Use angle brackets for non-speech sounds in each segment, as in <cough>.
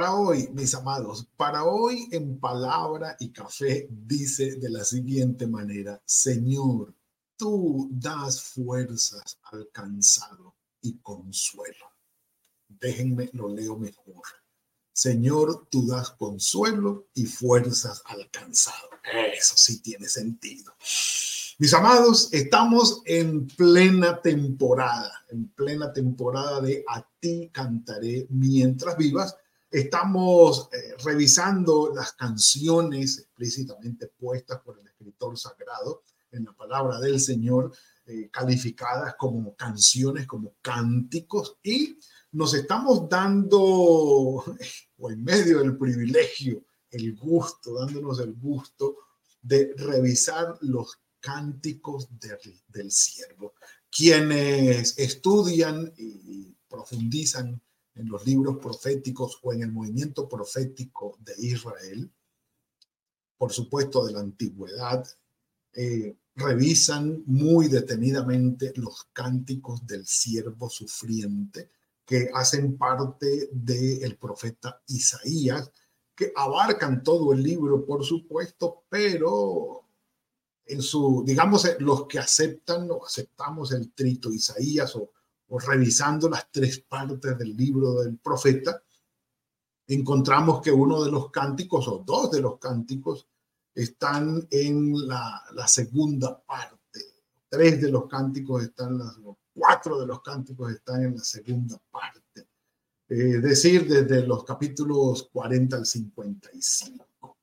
Para hoy, mis amados, para hoy en palabra y café dice de la siguiente manera, Señor, tú das fuerzas al cansado y consuelo. Déjenme, lo leo mejor. Señor, tú das consuelo y fuerzas al cansado. Eso sí tiene sentido. Mis amados, estamos en plena temporada, en plena temporada de A ti cantaré mientras vivas Estamos eh, revisando las canciones explícitamente puestas por el escritor sagrado en la palabra del Señor, eh, calificadas como canciones, como cánticos, y nos estamos dando, o en medio del privilegio, el gusto, dándonos el gusto de revisar los cánticos del, del siervo. Quienes estudian y profundizan en los libros proféticos o en el movimiento profético de Israel, por supuesto de la antigüedad, eh, revisan muy detenidamente los cánticos del siervo sufriente que hacen parte del profeta Isaías, que abarcan todo el libro, por supuesto, pero en su, digamos, los que aceptan o aceptamos el trito Isaías o o revisando las tres partes del libro del profeta, encontramos que uno de los cánticos o dos de los cánticos están en la, segunda parte. Tres de los cánticos están, las, cuatro de los cánticos están en la segunda parte. Es decir, desde los capítulos 40 al 55.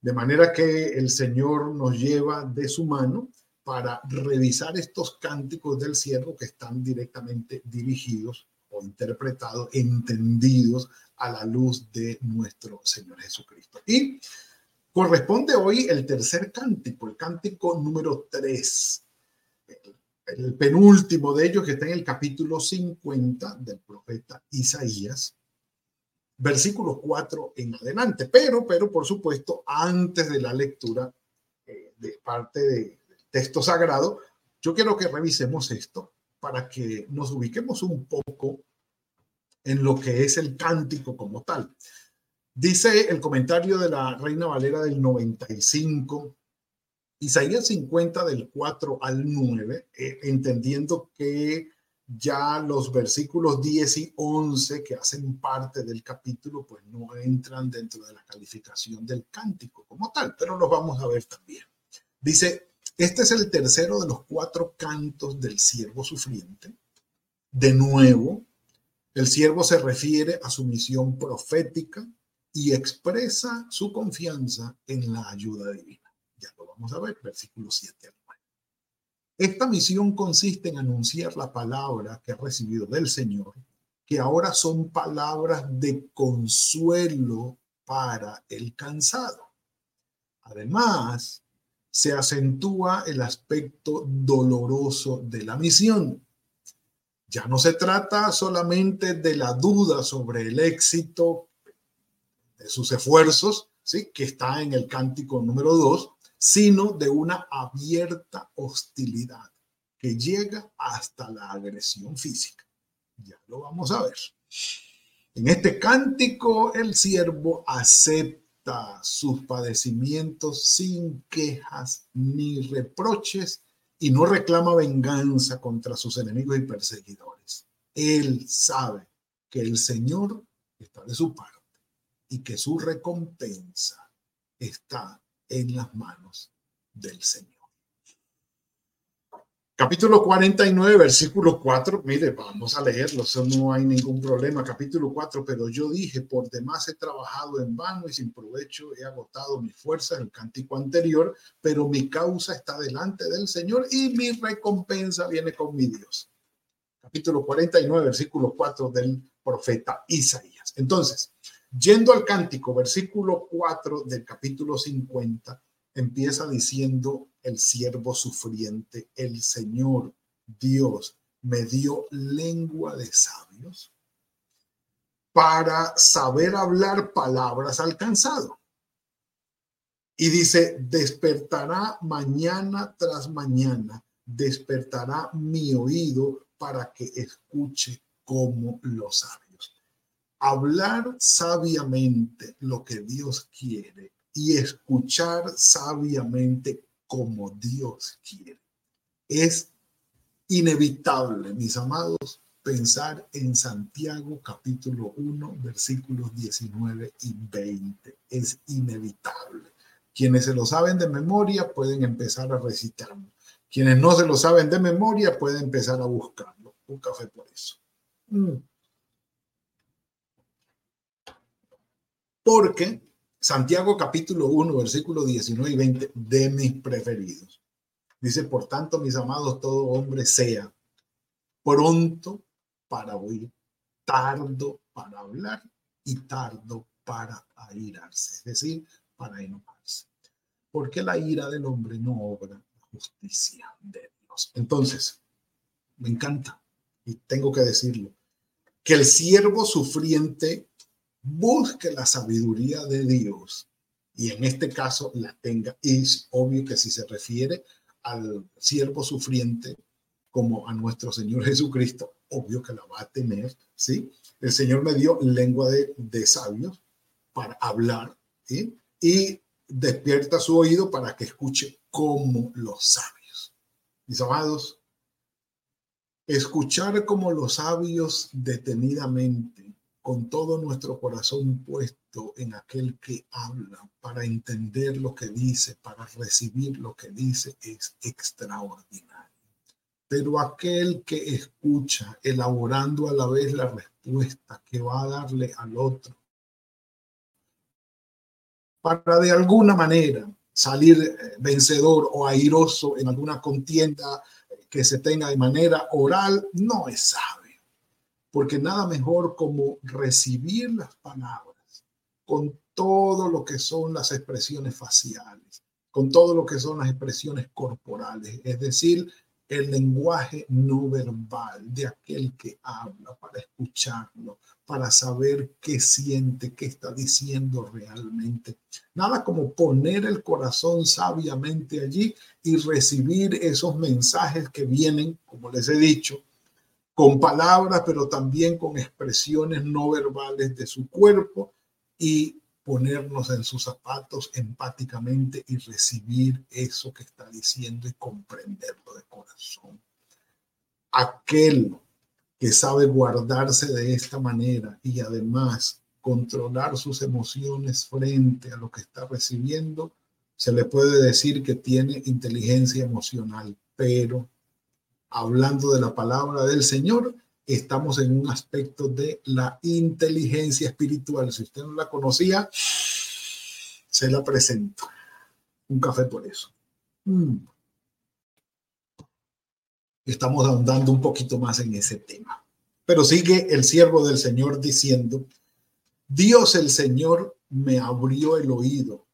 De manera que el Señor nos lleva de su mano para revisar estos cánticos del siervo que están directamente dirigidos o interpretados, entendidos a la luz de nuestro Señor Jesucristo. Y corresponde hoy el tercer cántico, el cántico número 3, el, penúltimo de ellos que está en el capítulo 50 del profeta Isaías, versículo 4 en adelante. Pero, pero, por supuesto, antes de la lectura eh, de parte de texto sagrado, yo quiero que revisemos esto para que nos ubiquemos un poco en lo que es el cántico como tal. Dice el comentario de la Reina Valera del 95, Isaías 50 del 4 al 9, eh, entendiendo que ya los versículos 10 y 11 que hacen parte del capítulo, pues no entran dentro de la calificación del cántico como tal, pero los vamos a ver también. Dice, este es el tercero de los cuatro cantos del siervo sufriente. De nuevo, el siervo se refiere a su misión profética y expresa su confianza en la ayuda divina. Ya lo vamos a ver, versículo 7 al 9. Esta misión consiste en anunciar la palabra que ha recibido del Señor, que ahora son palabras de consuelo para el cansado. Además, se acentúa el aspecto doloroso de la misión. Ya no se trata solamente de la duda sobre el éxito de sus esfuerzos, ¿sí? que está en el cántico número dos, sino de una abierta hostilidad que llega hasta la agresión física. Ya lo vamos a ver. En este cántico el siervo acepta sus padecimientos sin quejas ni reproches y no reclama venganza contra sus enemigos y perseguidores. Él sabe que el Señor está de su parte y que su recompensa está en las manos del Señor. Capítulo 49, versículo 4. Mire, vamos a leerlo, eso no hay ningún problema. Capítulo 4, pero yo dije, por demás he trabajado en vano y sin provecho he agotado mis fuerzas, el cántico anterior, pero mi causa está delante del Señor y mi recompensa viene con mi Dios. Capítulo 49, versículo 4 del profeta Isaías. Entonces, Yendo al cántico, versículo 4 del capítulo 50, empieza diciendo el siervo sufriente, el Señor Dios me dio lengua de sabios para saber hablar palabras alcanzado. Y dice, despertará mañana tras mañana, despertará mi oído para que escuche como los sabios. Hablar sabiamente lo que Dios quiere y escuchar sabiamente como Dios quiere. Es inevitable, mis amados, pensar en Santiago capítulo 1, versículos 19 y 20. Es inevitable. Quienes se lo saben de memoria pueden empezar a recitarlo. Quienes no se lo saben de memoria pueden empezar a buscarlo. Un café por eso. Mm. Porque Santiago capítulo 1, versículos 19 y 20, de mis preferidos. Dice, por tanto, mis amados, todo hombre sea pronto para oír, tardo para hablar y tardo para airarse, es decir, para enojarse. Porque la ira del hombre no obra justicia de Dios. Entonces, me encanta, y tengo que decirlo, que el siervo sufriente busque la sabiduría de Dios y en este caso la tenga. Es obvio que si se refiere al siervo sufriente como a nuestro Señor Jesucristo, obvio que la va a tener, ¿sí? El Señor me dio lengua de, de sabios para hablar, ¿sí? Y despierta su oído para que escuche como los sabios. Mis amados, escuchar como los sabios detenidamente con todo nuestro corazón puesto en aquel que habla, para entender lo que dice, para recibir lo que dice, es extraordinario. Pero aquel que escucha, elaborando a la vez la respuesta que va a darle al otro, para de alguna manera salir eh, vencedor o airoso en alguna contienda que se tenga de manera oral, no es sabio porque nada mejor como recibir las palabras con todo lo que son las expresiones faciales, con todo lo que son las expresiones corporales, es decir, el lenguaje no verbal de aquel que habla, para escucharlo, para saber qué siente, qué está diciendo realmente. Nada como poner el corazón sabiamente allí y recibir esos mensajes que vienen, como les he dicho, con palabras, pero también con expresiones no verbales de su cuerpo y ponernos en sus zapatos empáticamente y recibir eso que está diciendo y comprenderlo de corazón. Aquel que sabe guardarse de esta manera y además controlar sus emociones frente a lo que está recibiendo, se le puede decir que tiene inteligencia emocional, pero hablando de la palabra del Señor, estamos en un aspecto de la inteligencia espiritual. Si usted no la conocía, se la presento. Un café por eso. Mm. Estamos ahondando un poquito más en ese tema. Pero sigue el siervo del Señor diciendo, Dios el Señor me abrió el oído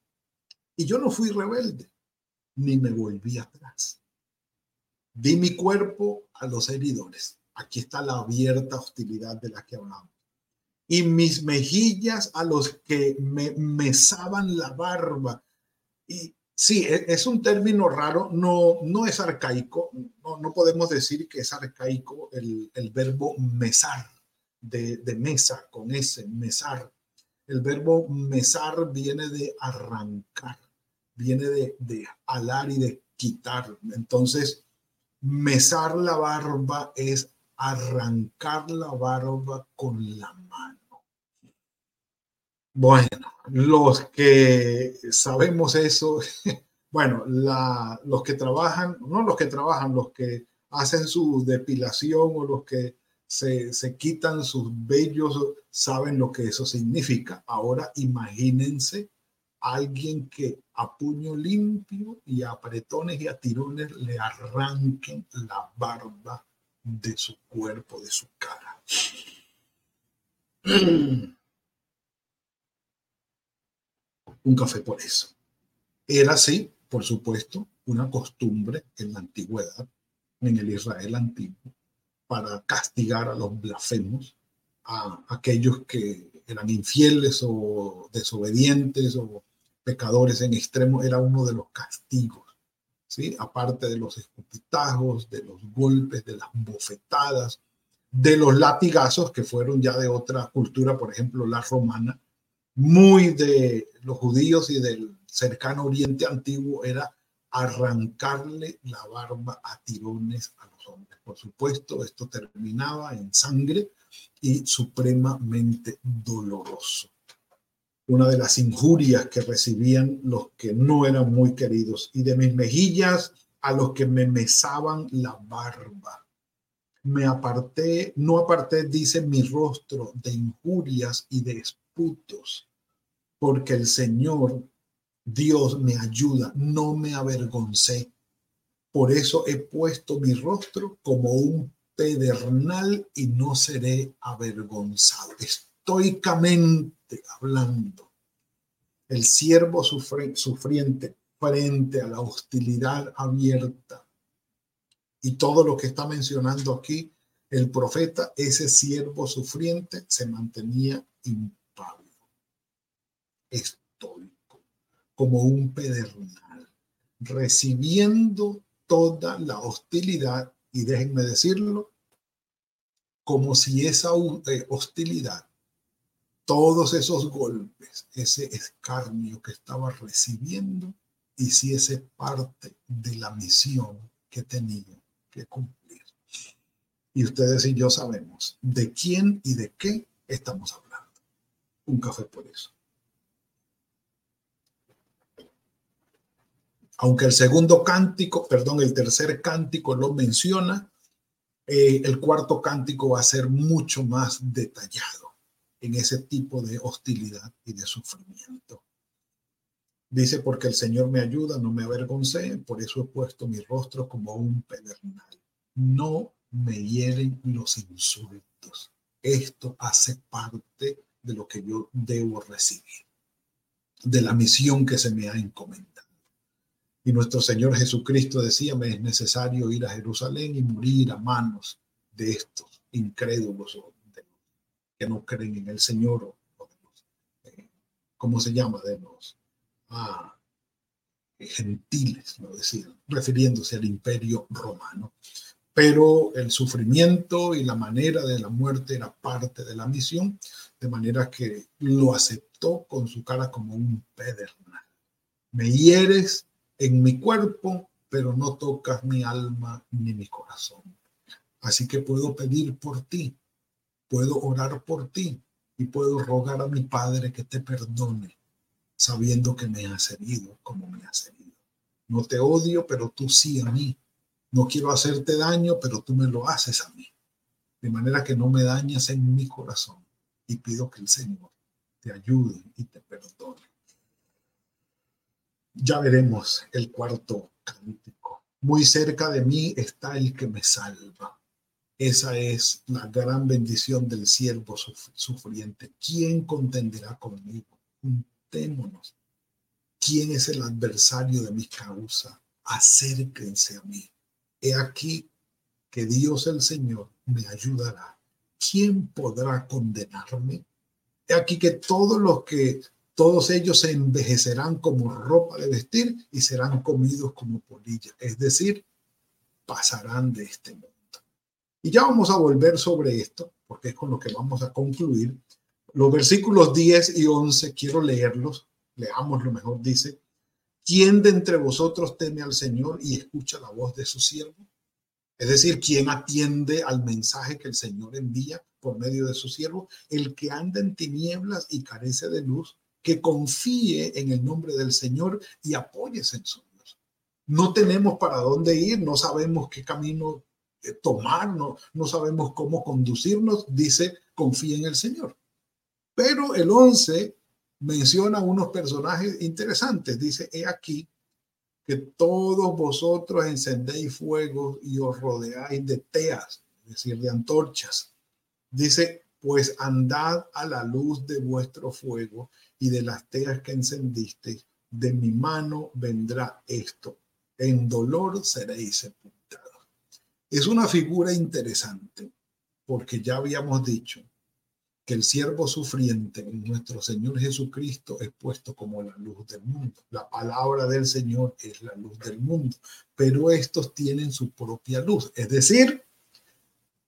y yo no fui rebelde, ni me volví atrás. Di mi cuerpo a los heridores. Aquí está la abierta hostilidad de la que hablamos. Y mis mejillas a los que me mesaban la barba. Y sí, e, es un término raro, no, no es arcaico, no, no podemos decir que es arcaico el, el verbo mesar, de, de, mesa, con ese, mesar. El verbo mesar viene de arrancar, viene de, de alar y de quitar. Entonces, Mesar la barba es arrancar la barba con la mano. Bueno, los que sabemos eso, <laughs> bueno, los que trabajan, no los que trabajan, los que hacen su depilación o los que se, se quitan sus vellos, saben lo que eso significa. Ahora imagínense alguien que a puño limpio y a apretones y a tirones le arranquen la barba de su cuerpo, de su cara. <clears throat> un café por eso. Era así, por supuesto, una costumbre en la antigüedad, en el Israel antiguo, para castigar a los blasfemos, a aquellos que eran infieles o desobedientes o pecadores en extremo, era uno de los castigos, ¿sí? aparte de los escupitajos, de los golpes, de las bofetadas, de los latigazos que fueron ya de otra cultura, por ejemplo la romana, muy de los judíos y del cercano oriente antiguo era arrancarle la barba a tirones a los hombres. Por supuesto, esto terminaba en sangre y supremamente doloroso. Una de las injurias que recibían los que no eran muy queridos y de mis mejillas a los que me mesaban la barba. Me aparté, no aparté, dice mi rostro, de injurias y de esputos, porque el Señor Dios me ayuda, no me avergoncé. Por eso he puesto mi rostro como un pedernal y no seré avergonzado. Estoicamente hablando, el siervo sufriente frente a la hostilidad abierta. Y todo lo que está mencionando aquí el profeta, ese siervo sufriente se mantenía impávido, estoico, como un pedernal, recibiendo toda la hostilidad y déjenme decirlo, como si esa eh, hostilidad, todos esos golpes, ese escarnio que estaba recibiendo, hiciese parte de la misión que tenía que cumplir. Y ustedes y yo sabemos de quién y de qué estamos hablando. Un café por eso. Aunque el segundo cántico, perdón, el tercer cántico lo menciona, eh, el cuarto cántico va a ser mucho más detallado en ese tipo de hostilidad y de sufrimiento. Dice, porque el Señor me ayuda, no me avergoncé, por eso he puesto mi rostro como un pedernal. No me hieren los insultos. Esto hace parte de lo que yo debo recibir, de la misión que se me ha encomendado. Y nuestro Señor Jesucristo decía, me es necesario ir a Jerusalén y morir a manos de estos incrédulos que no creen en el Señor o, los, eh, ¿cómo se llama? De los ah, gentiles, lo decían, refiriéndose al imperio romano. Pero el sufrimiento y la manera de la muerte era parte de la misión, de manera que lo aceptó con su cara como un pedernal. Me hieres en mi cuerpo, pero no tocas mi alma ni mi corazón. Así que puedo pedir por ti, puedo orar por ti y puedo rogar a mi Padre que te perdone, sabiendo que me has herido como me has herido. No te odio, pero tú sí a mí. No quiero hacerte daño, pero tú me lo haces a mí. De manera que no me dañas en mi corazón. Y pido que el Señor te ayude y te perdone. Ya veremos el cuarto cántico. Muy cerca de mí está el que me salva. Esa es la gran bendición del siervo sufriente. ¿Quién contenderá conmigo? Juntémonos. ¿Quién es el adversario de mi causa? Acérquense a mí. He aquí que Dios el Señor me ayudará. ¿Quién podrá condenarme? He aquí que todos los que todos ellos se envejecerán como ropa de vestir y serán comidos como polilla, es decir, pasarán de este mundo. Y ya vamos a volver sobre esto, porque es con lo que vamos a concluir. Los versículos 10 y 11, quiero leerlos, leamos lo mejor, dice, ¿quién de entre vosotros teme al Señor y escucha la voz de su siervo? Es decir, ¿quién atiende al mensaje que el Señor envía por medio de su siervo? El que anda en tinieblas y carece de luz, que confíe en el nombre del Señor y apóyese en su Dios. No tenemos para dónde ir, no sabemos qué camino tomar, no, sabemos cómo conducirnos, dice, confíe en el Señor. Pero el 11 menciona unos personajes interesantes, dice, he aquí que todos vosotros encendéis fuego y os rodeáis de teas, es decir, de antorchas. Dice, pues andad a la luz de vuestro fuego y de las teas que encendiste, de mi mano vendrá esto. En dolor seréis sepultados. Es una figura interesante porque ya habíamos dicho que el siervo sufriente en nuestro Señor Jesucristo es puesto como la luz del mundo. La palabra del Señor es la luz del mundo, pero estos tienen su propia luz, es decir,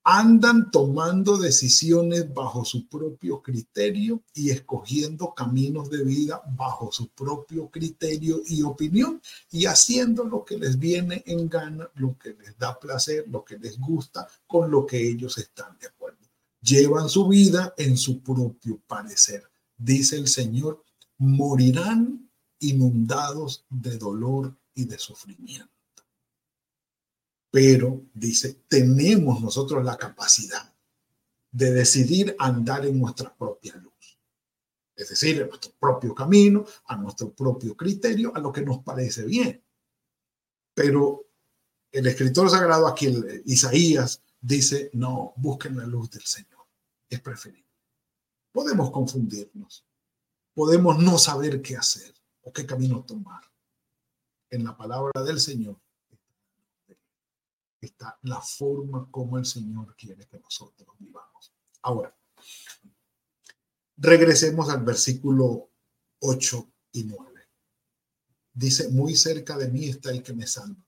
andan tomando decisiones bajo su propio criterio y escogiendo caminos de vida bajo su propio criterio y opinión y haciendo lo que les viene en gana, lo que les da placer, lo que les gusta, con lo que ellos están de acuerdo. Llevan su vida en su propio parecer. Dice el Señor, morirán inundados de dolor y de sufrimiento pero dice, tenemos nosotros la capacidad de decidir andar en nuestra propia luz. Es decir, en nuestro propio camino, a nuestro propio criterio, a lo que nos parece bien. Pero el escritor sagrado aquí, Isaías, dice, no, busquen la luz del Señor. Es preferible. Podemos confundirnos. Podemos no saber qué hacer o qué camino tomar. En la palabra del Señor está la forma como el Señor quiere que nosotros vivamos. Ahora, regresemos al versículo 8 y 9. Dice, muy cerca de mí está el que me salva.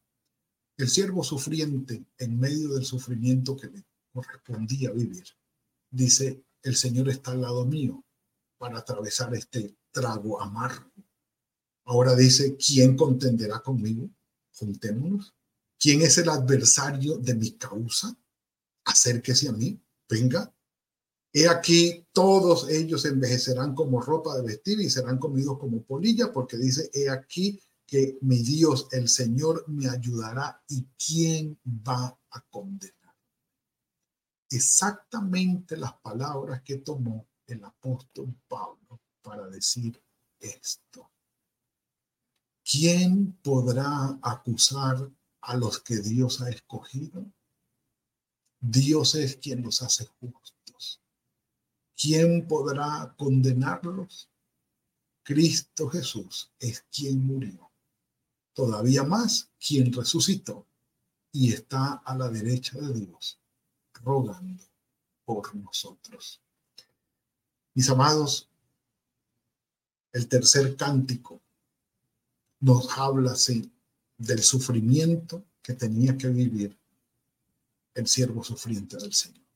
El siervo sufriente en medio del sufrimiento que le correspondía vivir. Dice, el Señor está al lado mío para atravesar este trago amargo. Ahora dice, ¿quién contenderá conmigo? Juntémonos. ¿Quién es el adversario de mi causa? Acérquese a mí, venga. He aquí, todos ellos envejecerán como ropa de vestir y serán comidos como polilla, porque dice, he aquí que mi Dios, el Señor, me ayudará y quién va a condenar. Exactamente las palabras que tomó el apóstol Pablo para decir esto. ¿Quién podrá acusar a los que Dios ha escogido. Dios es quien los hace justos. ¿Quién podrá condenarlos? Cristo Jesús es quien murió. Todavía más, quien resucitó y está a la derecha de Dios, rogando por nosotros. Mis amados, el tercer cántico nos habla así del sufrimiento que tenía que vivir el siervo sufriente del Señor.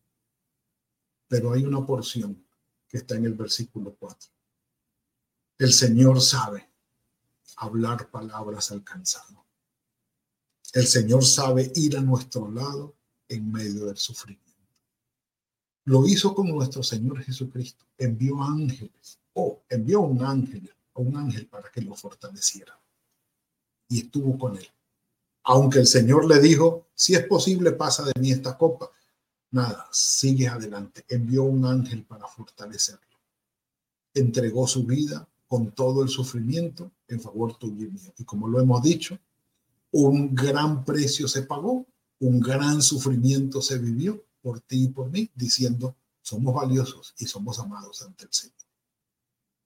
Pero hay una porción que está en el versículo 4. El Señor sabe hablar palabras al cansado. El Señor sabe ir a nuestro lado en medio del sufrimiento. Lo hizo con nuestro Señor Jesucristo. Envió ángeles, o envió un ángel, un ángel para que lo fortaleciera y estuvo con él. Aunque el Señor le dijo, si es posible, pasa de mí esta copa. Nada, sigue adelante. Envió un ángel para fortalecerlo. Entregó su vida con todo el sufrimiento en favor tuyo y mío. Y como lo hemos dicho, un gran precio se pagó, un gran sufrimiento se vivió por ti y por mí, diciendo, somos valiosos y somos amados ante el Señor.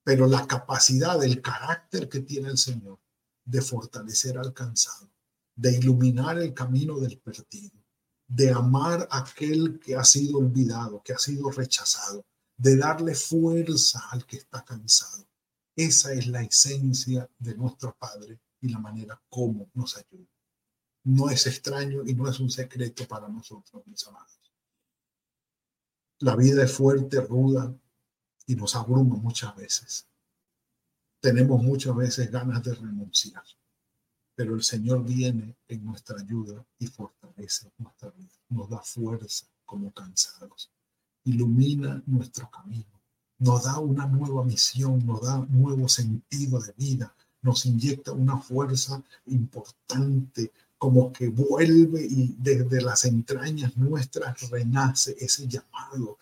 Pero la capacidad, el carácter que tiene el Señor de fortalecer al cansado, de iluminar el camino del perdido, de amar a aquel que ha sido olvidado, que ha sido rechazado, de darle fuerza al que está cansado. Esa es la esencia de nuestro Padre y la manera como nos ayuda. No es extraño y no es un secreto para nosotros, mis amados. La vida es fuerte, ruda y nos abruma muchas veces tenemos muchas veces ganas de renunciar, pero el Señor viene en nuestra ayuda y fortalece nuestra vida, nos da fuerza como cansados, ilumina nuestro camino, nos da una nueva misión, nos da nuevo sentido de vida, nos inyecta una fuerza importante, como que vuelve y desde las entrañas nuestras renace ese llamado,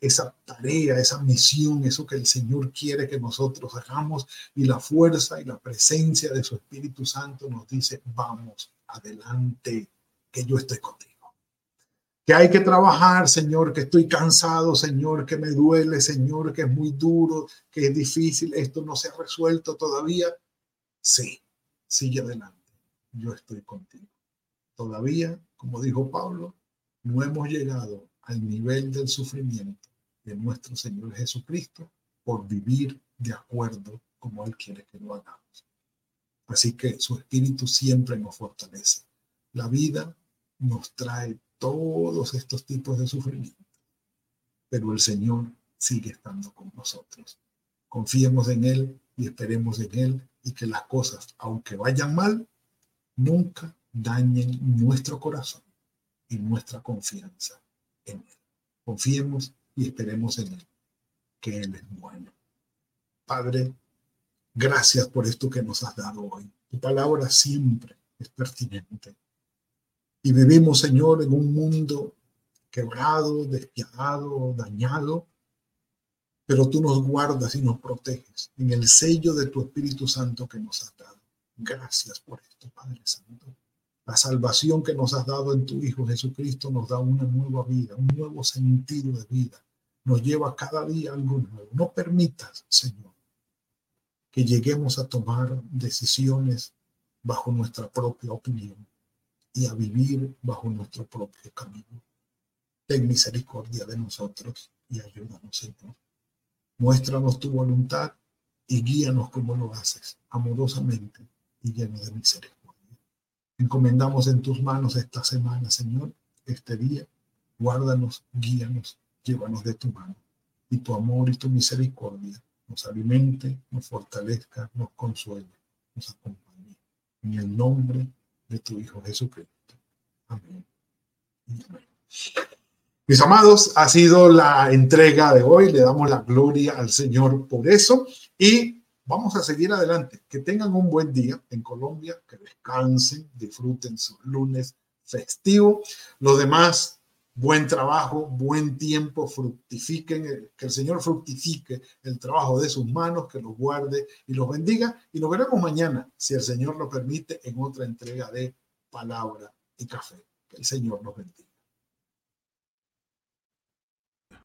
esa tarea, esa misión, eso que el Señor quiere que nosotros hagamos y la fuerza y la presencia de su Espíritu Santo nos dice, vamos adelante, que yo estoy contigo. que hay que trabajar, Señor, que estoy cansado, Señor, que me duele, Señor, que es muy duro, que es difícil, esto no se ha resuelto todavía. Sí, sigue adelante. Yo estoy contigo. Todavía, como dijo Pablo, no hemos llegado al nivel del sufrimiento de nuestro Señor Jesucristo por vivir de acuerdo como Él quiere que lo hagamos. Así que su espíritu siempre nos fortalece. La vida nos trae todos estos tipos de sufrimiento. Pero el Señor sigue estando con nosotros. Confiemos en Él y esperemos en Él y que las cosas, aunque vayan mal, nunca dañen nuestro corazón y nuestra confianza Confiemos y esperemos en Él, que Él es bueno. Padre, gracias por esto que nos has dado hoy. Tu palabra siempre es pertinente y vivimos, Señor, en un mundo quebrado, despiadado, dañado, pero tú nos guardas y nos proteges en el sello de tu Espíritu Santo que nos has dado. Gracias por esto, Padre Santo. La salvación que nos has dado en tu Hijo Jesucristo nos da una nueva vida, un nuevo sentido de vida. Nos lleva cada día algo nuevo. No permitas, Señor, que lleguemos a tomar decisiones bajo nuestra propia opinión y a vivir bajo nuestro propio camino. Ten misericordia de nosotros y ayúdanos, Señor. Muéstranos tu voluntad y guíanos como lo haces, amorosamente y lleno de misericordia. Encomendamos en tus manos esta semana, Señor, este día. Guárdanos, guíanos, llévanos de tu mano. Y tu amor y tu misericordia nos alimente, nos fortalezca, nos consuele, nos acompañe. En el nombre de tu Hijo Jesucristo. Amén. Mis amados, ha sido la entrega de hoy. Le damos la gloria al Señor por eso. Y vamos a seguir adelante. Que tengan un buen día en Colombia, que descansen, disfruten sus lunes festivo. Lo demás, buen trabajo, buen tiempo, fructifiquen, que el Señor fructifique el trabajo de sus manos, que los guarde y los bendiga. Y nos veremos mañana, si el Señor lo permite, en otra entrega de palabra y café. Que el Señor nos bendiga.